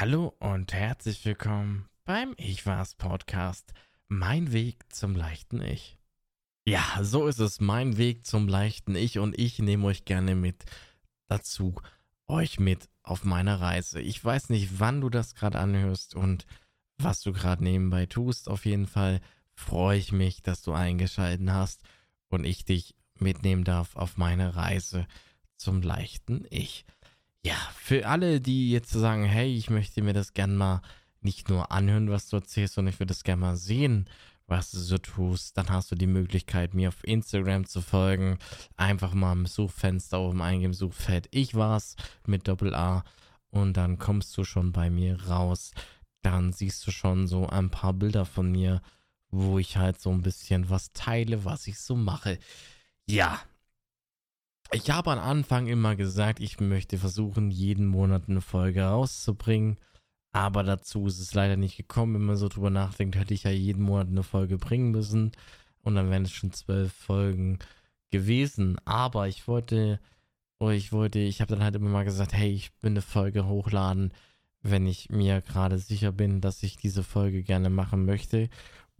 Hallo und herzlich willkommen beim Ich war's Podcast. Mein Weg zum leichten Ich. Ja, so ist es, mein Weg zum leichten Ich und ich nehme euch gerne mit dazu, euch mit auf meiner Reise. Ich weiß nicht, wann du das gerade anhörst und was du gerade nebenbei tust. Auf jeden Fall freue ich mich, dass du eingeschalten hast und ich dich mitnehmen darf auf meine Reise zum leichten Ich. Ja, für alle, die jetzt sagen, hey, ich möchte mir das gern mal nicht nur anhören, was du erzählst, sondern ich würde das gern mal sehen, was du so tust, dann hast du die Möglichkeit, mir auf Instagram zu folgen. Einfach mal im Suchfenster oben eingeben, Suchfeld ich war's mit Doppel A und dann kommst du schon bei mir raus. Dann siehst du schon so ein paar Bilder von mir, wo ich halt so ein bisschen was teile, was ich so mache. Ja, ich habe am Anfang immer gesagt, ich möchte versuchen, jeden Monat eine Folge rauszubringen. Aber dazu ist es leider nicht gekommen. Wenn man so drüber nachdenkt, hätte ich ja jeden Monat eine Folge bringen müssen. Und dann wären es schon zwölf Folgen gewesen. Aber ich wollte, ich wollte, ich habe dann halt immer mal gesagt, hey, ich will eine Folge hochladen, wenn ich mir gerade sicher bin, dass ich diese Folge gerne machen möchte.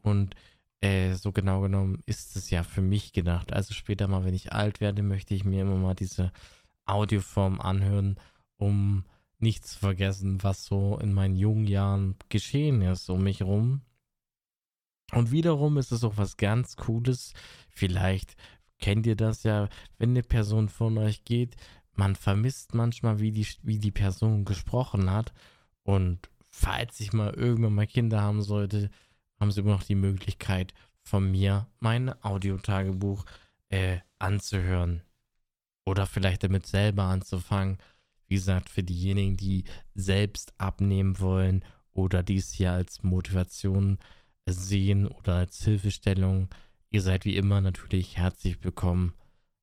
Und äh, so genau genommen ist es ja für mich gedacht. Also später mal, wenn ich alt werde, möchte ich mir immer mal diese Audioform anhören, um nicht zu vergessen, was so in meinen jungen Jahren geschehen ist um mich rum. Und wiederum ist es auch was ganz Cooles. Vielleicht kennt ihr das ja, wenn eine Person von euch geht, man vermisst manchmal, wie die, wie die Person gesprochen hat. Und falls ich mal irgendwann mal Kinder haben sollte, haben sie immer noch die Möglichkeit, von mir mein Audiotagebuch äh, anzuhören. Oder vielleicht damit selber anzufangen. Wie gesagt, für diejenigen, die selbst abnehmen wollen oder dies hier als Motivation sehen oder als Hilfestellung, ihr seid wie immer natürlich herzlich willkommen,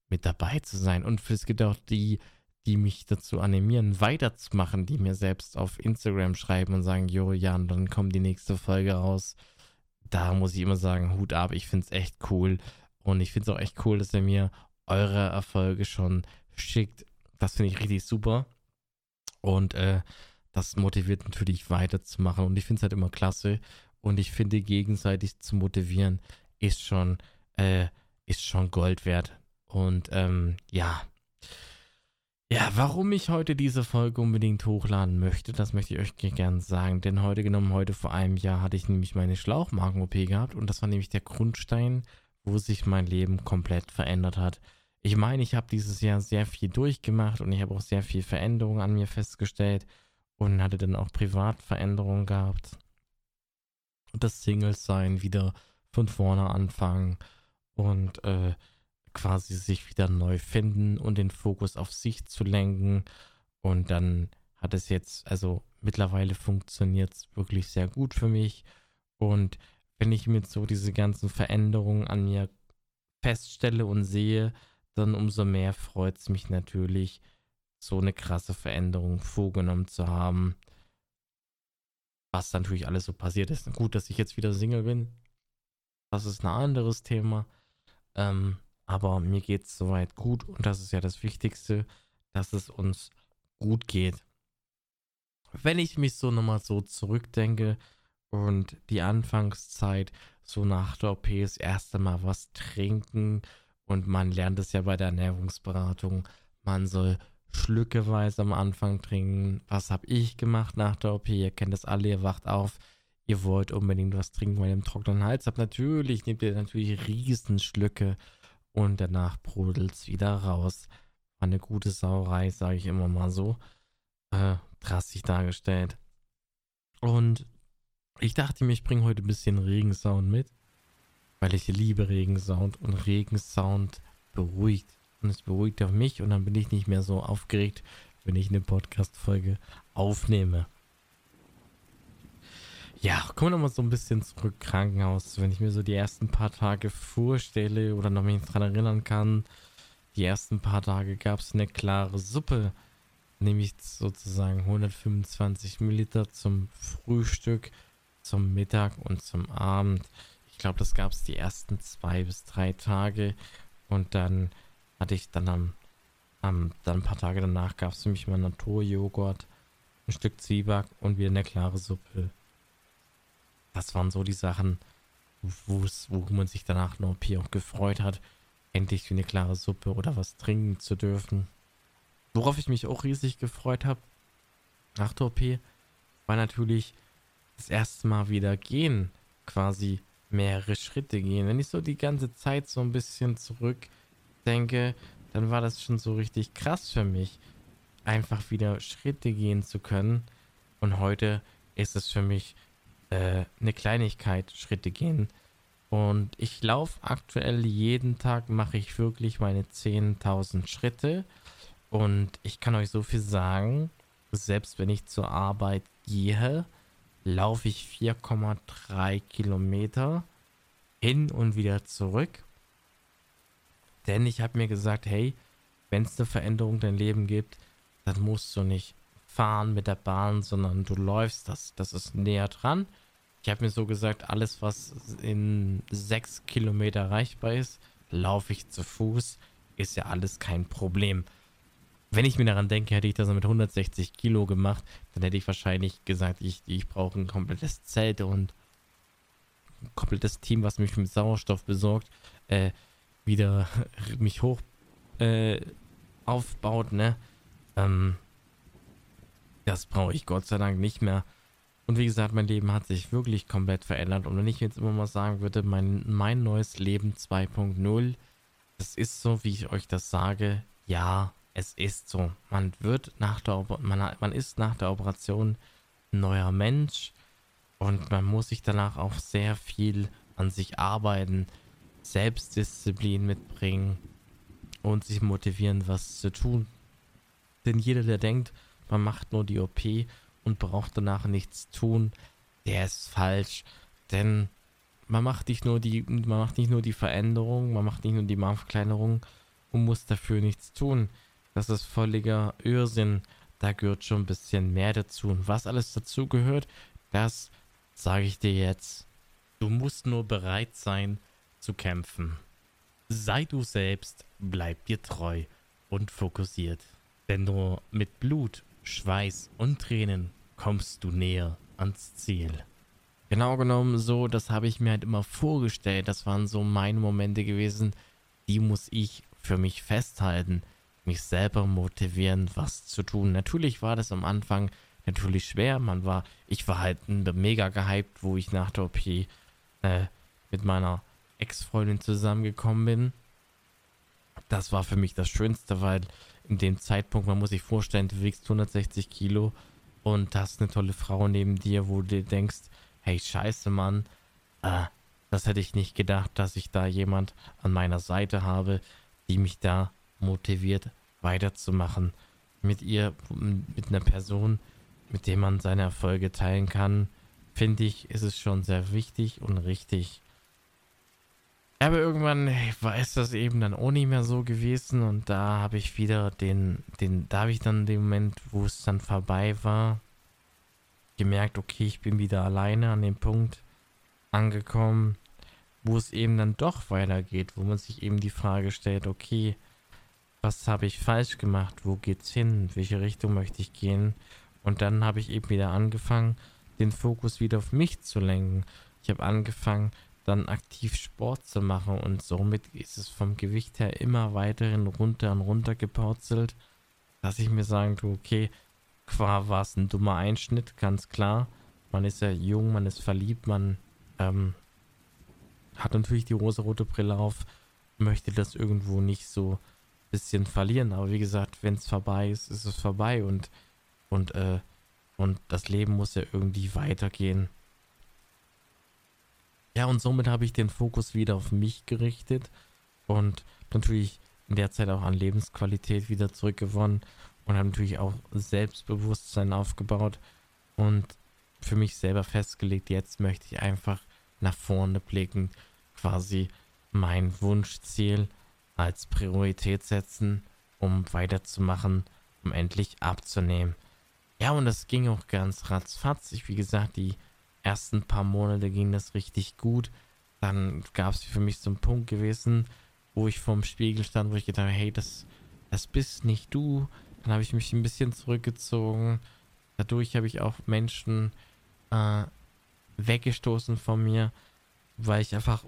mit dabei zu sein. Und es gibt auch die, die mich dazu animieren, weiterzumachen, die mir selbst auf Instagram schreiben und sagen, Jo, Jan, dann kommt die nächste Folge raus da muss ich immer sagen, Hut ab, ich finde es echt cool. Und ich finde es auch echt cool, dass ihr mir eure Erfolge schon schickt. Das finde ich richtig super. Und äh, das motiviert natürlich weiterzumachen. Und ich finde es halt immer klasse. Und ich finde, gegenseitig zu motivieren ist schon, äh, ist schon Gold wert. Und ähm, ja, ja, warum ich heute diese Folge unbedingt hochladen möchte, das möchte ich euch gerne sagen. Denn heute genommen, heute vor einem Jahr hatte ich nämlich meine Schlauchmagen-OP gehabt und das war nämlich der Grundstein, wo sich mein Leben komplett verändert hat. Ich meine, ich habe dieses Jahr sehr viel durchgemacht und ich habe auch sehr viel Veränderungen an mir festgestellt und hatte dann auch Privatveränderungen gehabt. Und das Single-Sein wieder von vorne anfangen und äh, quasi sich wieder neu finden und den Fokus auf sich zu lenken. Und dann hat es jetzt, also mittlerweile funktioniert es wirklich sehr gut für mich. Und wenn ich mir so diese ganzen Veränderungen an mir feststelle und sehe, dann umso mehr freut es mich natürlich, so eine krasse Veränderung vorgenommen zu haben. Was natürlich alles so passiert ist. Gut, dass ich jetzt wieder Single bin. Das ist ein anderes Thema. Ähm, aber mir geht es soweit gut und das ist ja das Wichtigste, dass es uns gut geht. Wenn ich mich so nochmal so zurückdenke und die Anfangszeit so nach der OP das erste Mal was trinken und man lernt es ja bei der Ernährungsberatung, man soll schlückeweise am Anfang trinken. Was habe ich gemacht nach der OP? Ihr kennt das alle, ihr wacht auf, ihr wollt unbedingt was trinken, weil ihr einen trockenen Hals habt. Natürlich nehmt ihr natürlich Riesenschlücke und danach brodelt's wieder raus. War eine gute Sauerei, sage ich immer mal so. Äh, drastisch dargestellt. Und ich dachte mir, ich bringe heute ein bisschen Regensound mit, weil ich liebe Regensound und Regensound beruhigt. Und es beruhigt auch mich und dann bin ich nicht mehr so aufgeregt, wenn ich eine Podcast-Folge aufnehme. Ja, kommen wir nochmal so ein bisschen zurück, Krankenhaus. Wenn ich mir so die ersten paar Tage vorstelle oder noch mich dran erinnern kann, die ersten paar Tage gab es eine klare Suppe, nämlich sozusagen 125 Milliliter zum Frühstück, zum Mittag und zum Abend. Ich glaube, das gab es die ersten zwei bis drei Tage und dann hatte ich dann am, am dann ein paar Tage danach gab es nämlich mal Naturjoghurt ein Stück Zwieback und wieder eine klare Suppe. Das waren so die Sachen, wo man sich danach noch OP auch gefreut hat, endlich eine klare Suppe oder was trinken zu dürfen. Worauf ich mich auch riesig gefreut habe, nach der OP, war natürlich das erste Mal wieder gehen, quasi mehrere Schritte gehen. Wenn ich so die ganze Zeit so ein bisschen zurückdenke, dann war das schon so richtig krass für mich, einfach wieder Schritte gehen zu können. Und heute ist es für mich äh, eine Kleinigkeit, Schritte gehen. Und ich laufe aktuell jeden Tag, mache ich wirklich meine 10.000 Schritte. Und ich kann euch so viel sagen, selbst wenn ich zur Arbeit gehe, laufe ich 4,3 Kilometer hin und wieder zurück. Denn ich habe mir gesagt, hey, wenn es eine Veränderung in dein Leben gibt, dann musst du nicht fahren mit der Bahn, sondern du läufst, das, das ist näher dran. Ich habe mir so gesagt, alles, was in sechs Kilometer erreichbar ist, laufe ich zu Fuß, ist ja alles kein Problem wenn ich mir daran denke, hätte ich das mit 160 Kilo gemacht, dann hätte ich wahrscheinlich gesagt, ich, ich brauche ein komplettes Zelt und ein komplettes Team, was mich mit Sauerstoff besorgt, äh, wieder mich hoch äh, aufbaut, ne? Ähm, das brauche ich Gott sei Dank nicht mehr. Und wie gesagt, mein Leben hat sich wirklich komplett verändert. Und wenn ich jetzt immer mal sagen würde, mein, mein neues Leben 2.0, das ist so, wie ich euch das sage, ja, es ist so. Man wird nach der man, man ist nach der Operation ein neuer Mensch und man muss sich danach auch sehr viel an sich arbeiten, Selbstdisziplin mitbringen und sich motivieren, was zu tun. Denn jeder, der denkt, man macht nur die OP und braucht danach nichts tun, der ist falsch. Denn man macht nicht nur die, man macht nicht nur die Veränderung, man macht nicht nur die Marktkleinerung und muss dafür nichts tun. Das ist völliger Irrsinn. Da gehört schon ein bisschen mehr dazu. Und was alles dazu gehört, das sage ich dir jetzt. Du musst nur bereit sein zu kämpfen. Sei du selbst, bleib dir treu und fokussiert. Denn nur mit Blut, Schweiß und Tränen kommst du näher ans Ziel. Genau genommen so, das habe ich mir halt immer vorgestellt. Das waren so meine Momente gewesen, die muss ich für mich festhalten mich selber motivieren, was zu tun. Natürlich war das am Anfang natürlich schwer. Man war, ich war halt mega gehypt, wo ich nach der OP äh, mit meiner Ex-Freundin zusammengekommen bin. Das war für mich das Schönste, weil in dem Zeitpunkt, man muss sich vorstellen, du wiegst 160 Kilo und hast eine tolle Frau neben dir, wo du denkst, hey, scheiße, Mann, äh, das hätte ich nicht gedacht, dass ich da jemand an meiner Seite habe, die mich da motiviert, weiterzumachen. Mit ihr, mit einer Person, mit der man seine Erfolge teilen kann, finde ich, ist es schon sehr wichtig und richtig. Aber irgendwann war es das eben dann auch nicht mehr so gewesen und da habe ich wieder den, den, da habe ich dann den Moment, wo es dann vorbei war, gemerkt, okay, ich bin wieder alleine an dem Punkt angekommen, wo es eben dann doch weitergeht, wo man sich eben die Frage stellt, okay, was habe ich falsch gemacht, wo geht's hin, in welche Richtung möchte ich gehen. Und dann habe ich eben wieder angefangen, den Fokus wieder auf mich zu lenken. Ich habe angefangen, dann aktiv Sport zu machen und somit ist es vom Gewicht her immer weiterhin runter und runter gepurzelt, dass ich mir sagen tue, okay, qua war es ein dummer Einschnitt, ganz klar. Man ist ja jung, man ist verliebt, man ähm, hat natürlich die rosa-rote Brille auf, möchte das irgendwo nicht so bisschen verlieren. Aber wie gesagt, wenn es vorbei ist, ist es vorbei und, und, äh, und das Leben muss ja irgendwie weitergehen. Ja, und somit habe ich den Fokus wieder auf mich gerichtet und natürlich in der Zeit auch an Lebensqualität wieder zurückgewonnen und habe natürlich auch Selbstbewusstsein aufgebaut und für mich selber festgelegt, jetzt möchte ich einfach nach vorne blicken, quasi mein Wunschziel als Priorität setzen, um weiterzumachen, um endlich abzunehmen. Ja, und das ging auch ganz ratzfatz. Ich, wie gesagt, die ersten paar Monate ging das richtig gut. Dann gab es für mich so einen Punkt gewesen, wo ich vorm Spiegel stand, wo ich gedacht habe, hey, das, das bist nicht du. Dann habe ich mich ein bisschen zurückgezogen Dadurch habe ich auch Menschen äh, weggestoßen von mir, weil ich einfach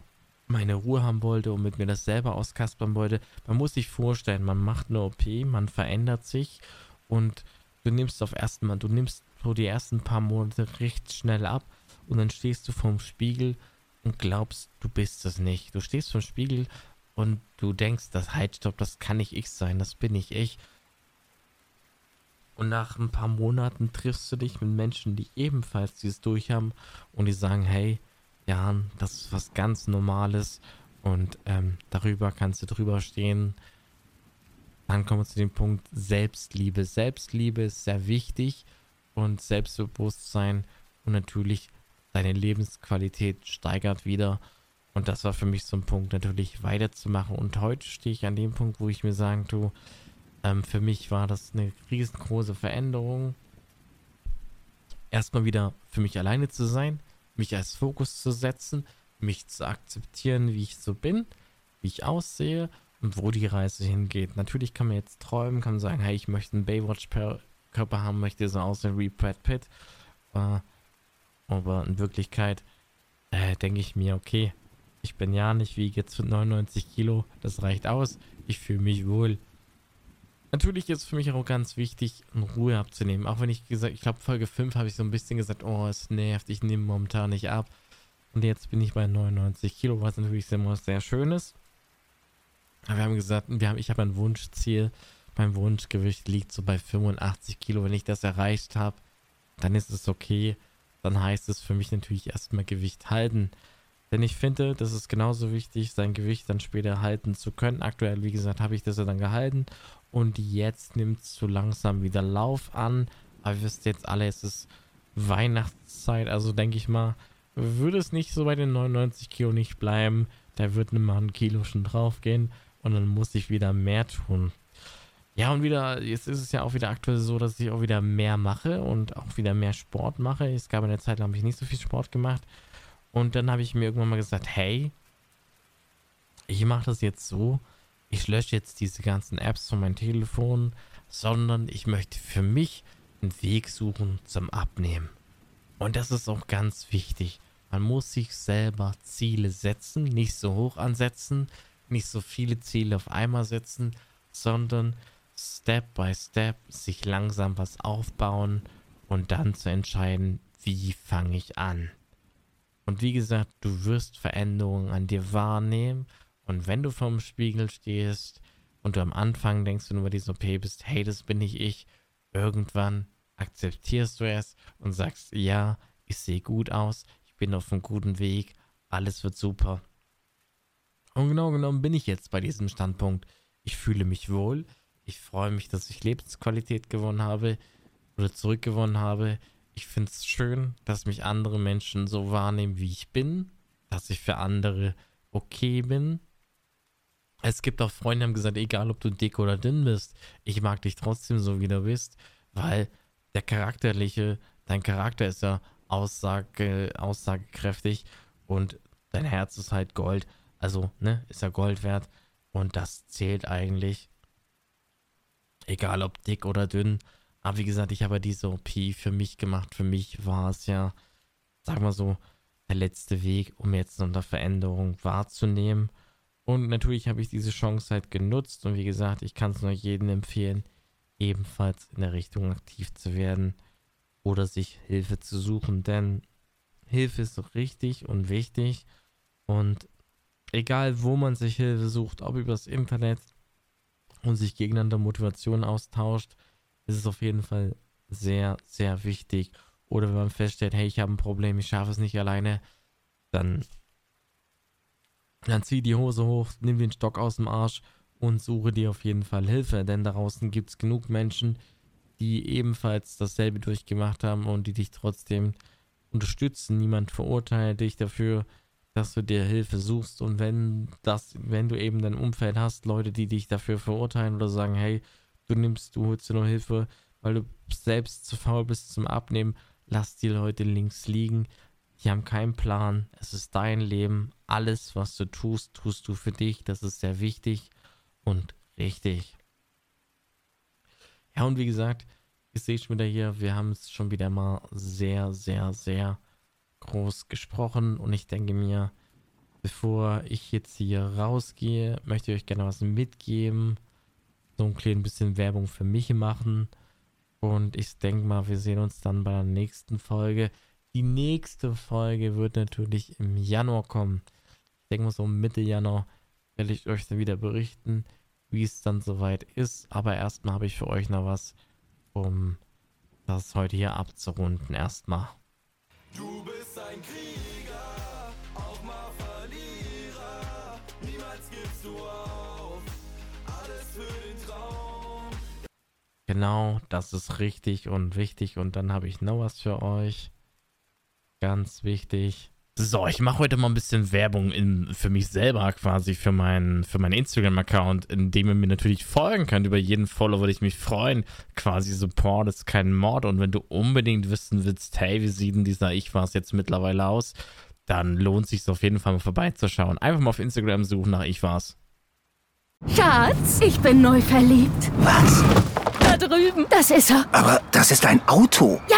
meine Ruhe haben wollte und mit mir das selber auskaspern wollte. Man muss sich vorstellen, man macht eine OP, man verändert sich und du nimmst auf ersten Mal, du nimmst so die ersten paar Monate recht schnell ab und dann stehst du vorm Spiegel und glaubst, du bist es nicht. Du stehst vorm Spiegel und du denkst, das halt, stopp, das kann nicht ich sein, das bin nicht ich. Und nach ein paar Monaten triffst du dich mit Menschen, die ebenfalls dieses durchhaben und die sagen, hey, Jan, das ist was ganz Normales und ähm, darüber kannst du drüber stehen. Dann kommen wir zu dem Punkt Selbstliebe. Selbstliebe ist sehr wichtig und Selbstbewusstsein und natürlich deine Lebensqualität steigert wieder. Und das war für mich so ein Punkt, natürlich weiterzumachen. Und heute stehe ich an dem Punkt, wo ich mir sagen tue, ähm, für mich war das eine riesengroße Veränderung. Erstmal wieder für mich alleine zu sein, mich als Fokus zu setzen, mich zu akzeptieren, wie ich so bin, wie ich aussehe und wo die Reise hingeht. Natürlich kann man jetzt träumen, kann sagen, hey, ich möchte einen Baywatch-Körper haben, möchte so aussehen wie Brad Pitt. Äh, aber in Wirklichkeit äh, denke ich mir, okay, ich bin ja nicht wie jetzt 99 Kilo, das reicht aus. Ich fühle mich wohl. Natürlich ist es für mich auch ganz wichtig, Ruhe abzunehmen. Auch wenn ich gesagt, ich glaube Folge 5 habe ich so ein bisschen gesagt, oh, es nervt, ich nehme momentan nicht ab. Und jetzt bin ich bei 99 Kilo, was natürlich immer sehr schön ist. Aber wir haben gesagt, wir haben, ich habe ein Wunschziel. Mein Wunschgewicht liegt so bei 85 Kilo. Wenn ich das erreicht habe, dann ist es okay. Dann heißt es für mich natürlich erstmal Gewicht halten. Denn ich finde, das ist genauso wichtig, sein Gewicht dann später halten zu können. Aktuell, wie gesagt, habe ich das ja dann gehalten. Und jetzt nimmt es so langsam wieder Lauf an. Aber ihr wisst jetzt alle, es ist Weihnachtszeit. Also denke ich mal, würde es nicht so bei den 99 Kilo nicht bleiben. Da wird mal ein Kilo schon drauf gehen. Und dann muss ich wieder mehr tun. Ja, und wieder, jetzt ist es ja auch wieder aktuell so, dass ich auch wieder mehr mache und auch wieder mehr Sport mache. Es gab eine Zeit, da habe ich nicht so viel Sport gemacht. Und dann habe ich mir irgendwann mal gesagt, hey, ich mache das jetzt so, ich lösche jetzt diese ganzen Apps von meinem Telefon, sondern ich möchte für mich einen Weg suchen zum Abnehmen. Und das ist auch ganz wichtig. Man muss sich selber Ziele setzen, nicht so hoch ansetzen, nicht so viele Ziele auf einmal setzen, sondern Step by Step sich langsam was aufbauen und dann zu entscheiden, wie fange ich an. Und wie gesagt, du wirst Veränderungen an dir wahrnehmen. Und wenn du vorm Spiegel stehst und du am Anfang denkst, wenn du über diese OP bist, hey, das bin nicht ich, irgendwann akzeptierst du es und sagst, ja, ich sehe gut aus, ich bin auf einem guten Weg, alles wird super. Und genau genommen bin ich jetzt bei diesem Standpunkt. Ich fühle mich wohl, ich freue mich, dass ich Lebensqualität gewonnen habe oder zurückgewonnen habe. Ich finde es schön, dass mich andere Menschen so wahrnehmen, wie ich bin, dass ich für andere okay bin. Es gibt auch Freunde, die haben gesagt, egal ob du dick oder dünn bist, ich mag dich trotzdem so, wie du bist, weil der charakterliche, dein Charakter ist ja aussage, aussagekräftig und dein Herz ist halt Gold. Also, ne, ist ja Gold wert und das zählt eigentlich. Egal ob dick oder dünn. Aber wie gesagt, ich habe diese OP für mich gemacht. Für mich war es ja, sag mal so, der letzte Weg, um jetzt noch eine Veränderung wahrzunehmen. Und natürlich habe ich diese Chance halt genutzt. Und wie gesagt, ich kann es nur jedem empfehlen, ebenfalls in der Richtung aktiv zu werden oder sich Hilfe zu suchen. Denn Hilfe ist richtig und wichtig. Und egal, wo man sich Hilfe sucht, ob übers Internet und sich gegeneinander Motivation austauscht, ist es auf jeden Fall sehr, sehr wichtig. Oder wenn man feststellt, hey, ich habe ein Problem, ich schaffe es nicht alleine, dann, dann zieh die Hose hoch, nimm den Stock aus dem Arsch und suche dir auf jeden Fall Hilfe. Denn da draußen gibt es genug Menschen, die ebenfalls dasselbe durchgemacht haben und die dich trotzdem unterstützen. Niemand verurteilt dich dafür, dass du dir Hilfe suchst. Und wenn das, wenn du eben dein Umfeld hast, Leute, die dich dafür verurteilen oder sagen, hey, du nimmst, du holst dir noch Hilfe, weil du selbst zu faul bist zum Abnehmen, lass die Leute links liegen. Die haben keinen Plan. Es ist dein Leben. Alles, was du tust, tust du für dich. Das ist sehr wichtig und richtig. Ja, und wie gesagt, Ihr seht schon wieder hier, wir haben es schon wieder mal sehr, sehr, sehr groß gesprochen. Und ich denke mir, bevor ich jetzt hier rausgehe, möchte ich euch gerne was mitgeben. So ein kleines bisschen Werbung für mich machen. Und ich denke mal, wir sehen uns dann bei der nächsten Folge. Die nächste Folge wird natürlich im Januar kommen. Ich denke mal so Mitte Januar werde ich euch dann wieder berichten, wie es dann soweit ist. Aber erstmal habe ich für euch noch was, um das heute hier abzurunden. Erstmal. Du bist ein Krieger, auch mal Verlierer. Niemals gibst du auf, alles für den Traum. Genau, das ist richtig und wichtig. Und dann habe ich noch was für euch. Ganz wichtig. So, ich mache heute mal ein bisschen Werbung in, für mich selber quasi, für meinen für meinen Instagram-Account, in dem ihr mir natürlich folgen könnt. Über jeden Follow würde ich mich freuen. Quasi Support ist kein Mord. Und wenn du unbedingt wissen willst, hey, wie sieht denn dieser Ich was jetzt mittlerweile aus, dann lohnt es sich auf jeden Fall mal vorbeizuschauen. Einfach mal auf Instagram suchen nach Ich war's. Schatz, ich bin neu verliebt. Was? Da drüben. Das ist er. Aber das ist ein Auto. Ja,